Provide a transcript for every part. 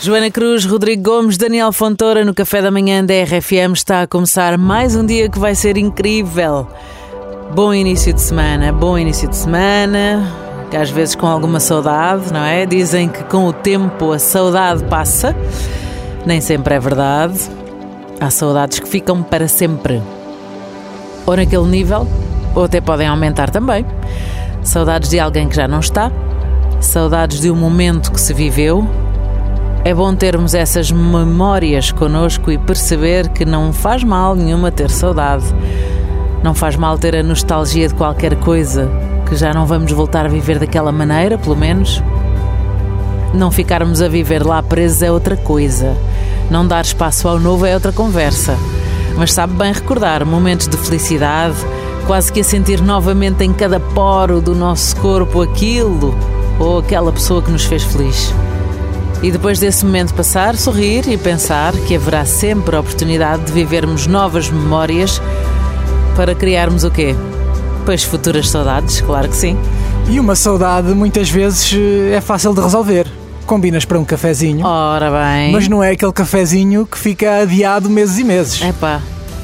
Joana Cruz, Rodrigo Gomes, Daniel Fontoura no Café da Manhã da RFM está a começar mais um dia que vai ser incrível. Bom início de semana, bom início de semana, que às vezes com alguma saudade, não é? Dizem que com o tempo a saudade passa. Nem sempre é verdade. Há saudades que ficam para sempre. Ou naquele nível, ou até podem aumentar também. Saudades de alguém que já não está, saudades de um momento que se viveu. É bom termos essas memórias connosco e perceber que não faz mal nenhuma ter saudade. Não faz mal ter a nostalgia de qualquer coisa que já não vamos voltar a viver daquela maneira, pelo menos. Não ficarmos a viver lá presos é outra coisa. Não dar espaço ao novo é outra conversa. Mas sabe bem recordar momentos de felicidade, quase que a sentir novamente em cada poro do nosso corpo aquilo ou aquela pessoa que nos fez feliz. E depois desse momento passar, sorrir e pensar que haverá sempre a oportunidade de vivermos novas memórias para criarmos o quê? Pois futuras saudades, claro que sim. E uma saudade muitas vezes eh, é fácil de resolver. Combinas para um cafezinho, Ora bem. mas não é aquele cafezinho que fica adiado meses e meses. Epá,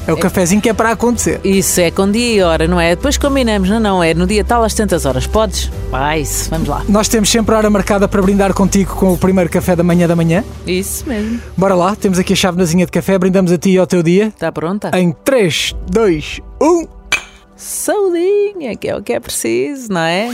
É o cafezinho que é para acontecer. isso é com dia e hora, não é? Depois combinamos, não, não, é no dia tal às tantas horas. Podes? Vai, isso, vamos lá. Nós temos sempre a hora marcada para brindar contigo com o primeiro café da manhã da manhã. Isso mesmo. Bora lá, temos aqui a chavenazinha de café, brindamos a ti e ao teu dia. Está pronta? Em 3, 2, 1. Saudinha, que é o que é preciso, não é?